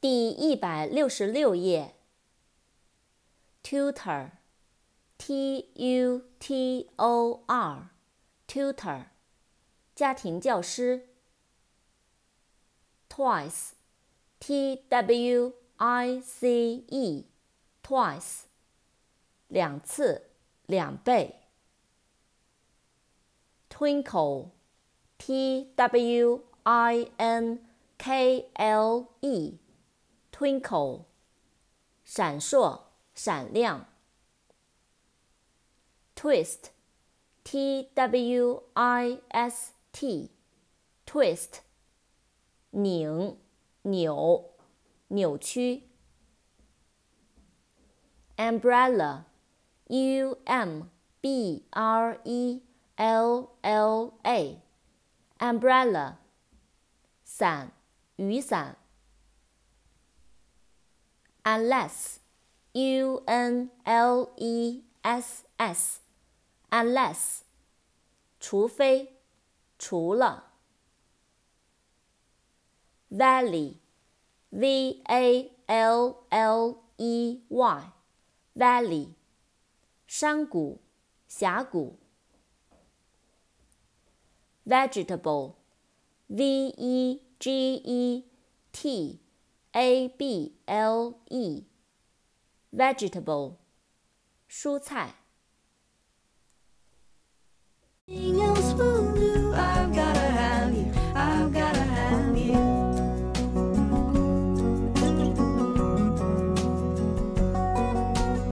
第一百六十六页。tutor，t-u-t-o-r，tutor，家庭教师。twice，t-w-i-c-e，twice，两次，两倍。Twinkle, T-W-I-N-K-L-E Twinkle，闪烁。闪亮。twist，t-w-i-s-t，twist，拧、扭、扭曲。umbrella，u-m-b-r-e-l-l-a，umbrella，伞、雨伞。unless。U N L E S S，unless，除非，除了。Valley，V A L L E Y，valley，山谷，峡谷。Vegetable，V E G E T A B L E。vegetable，蔬菜。